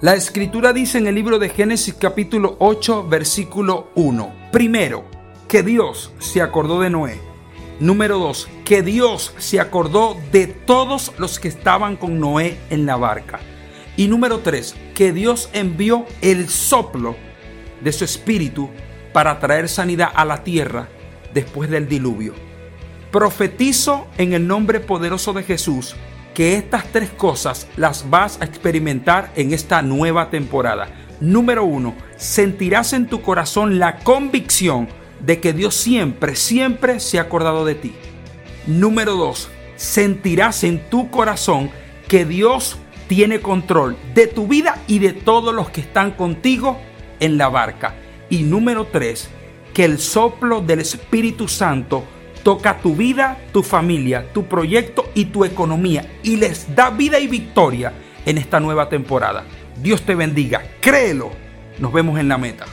La escritura dice en el libro de Génesis capítulo 8 versículo 1. Primero, que Dios se acordó de Noé. Número 2, que Dios se acordó de todos los que estaban con Noé en la barca. Y número 3, que Dios envió el soplo de su espíritu para traer sanidad a la tierra después del diluvio. Profetizo en el nombre poderoso de Jesús que estas tres cosas las vas a experimentar en esta nueva temporada. Número uno, sentirás en tu corazón la convicción de que Dios siempre, siempre se ha acordado de ti. Número dos, sentirás en tu corazón que Dios tiene control de tu vida y de todos los que están contigo en la barca. Y número tres, que el soplo del Espíritu Santo toca tu vida, tu familia, tu proyecto y tu economía y les da vida y victoria en esta nueva temporada. Dios te bendiga, créelo. Nos vemos en la meta.